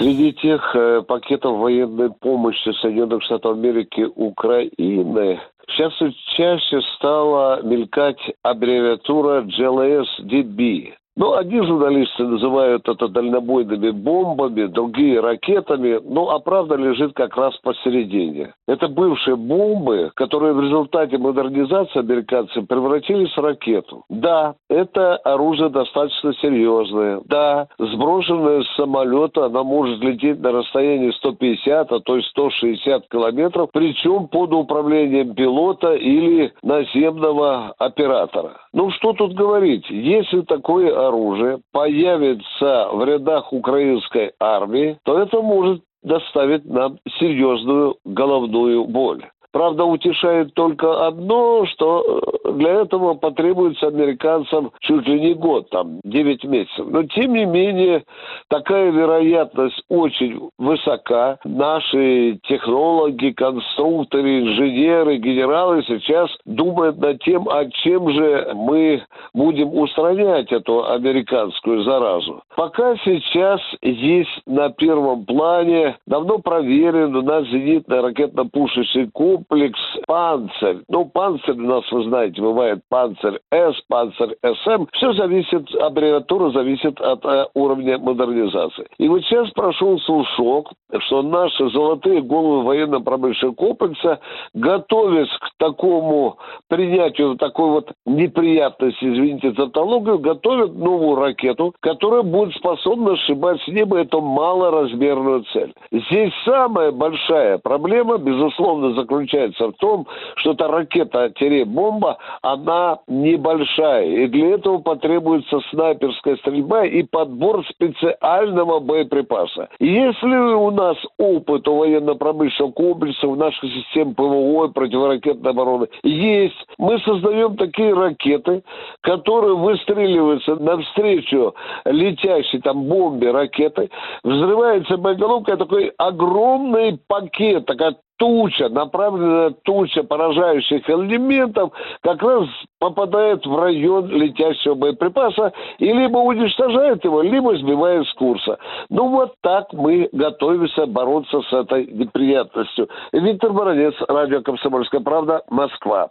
Среди тех э, пакетов военной помощи Соединенных Штатов Америки Украины сейчас чаще стала мелькать аббревиатура GLSDB. Ну, одни журналисты называют это дальнобойными бомбами, другие ракетами, ну, а правда лежит как раз посередине. Это бывшие бомбы, которые в результате модернизации американцев превратились в ракету. Да, это оружие достаточно серьезное. Да, сброшенное с самолета она может лететь на расстоянии 150, а то есть 160 километров, причем под управлением пилота или наземного оператора. Ну, что тут говорить? Если такое оружие появится в рядах украинской армии, то это может доставить нам серьезную головную боль. Правда, утешает только одно, что э, для этого потребуется американцам чуть ли не год, там, 9 месяцев. Но, тем не менее, такая вероятность очень высока. Наши технологи, конструкторы, инженеры, генералы сейчас думают над тем, а чем же мы будем устранять эту американскую заразу. Пока сейчас есть на первом плане давно проверен у нас зенитно ракетно-пушечный комплекс, комплекс «Панцирь». Ну, «Панцирь» у нас, вы знаете, бывает «Панцирь С», «Панцирь СМ». Все зависит, аббревиатура зависит от э, уровня модернизации. И вот сейчас прошел слушок, что наши золотые головы военно-промышленного комплекса, готовясь к такому принятию такой вот неприятности, извините за тавтологию, готовят новую ракету, которая будет способна сшибать с неба эту малоразмерную цель. Здесь самая большая проблема, безусловно, заключается в том, что эта ракета-бомба, она небольшая. И для этого потребуется снайперская стрельба и подбор специального боеприпаса. Если у нас опыт у военно-промышленного комплекса, в нашей системе ПВО и противоракетной обороны есть, мы создаем такие ракеты, которые выстреливаются навстречу летящей там бомбе ракеты, взрывается боеголовка, такой огромный пакет, такая туча, направленная туча поражающих элементов как раз попадает в район летящего боеприпаса и либо уничтожает его, либо сбивает с курса. Ну вот так мы готовимся бороться с этой неприятностью. Виктор Баранец, радио «Комсомольская правда», Москва.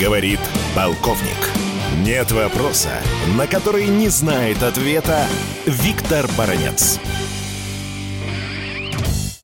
Говорит полковник. Нет вопроса, на который не знает ответа Виктор Баранец.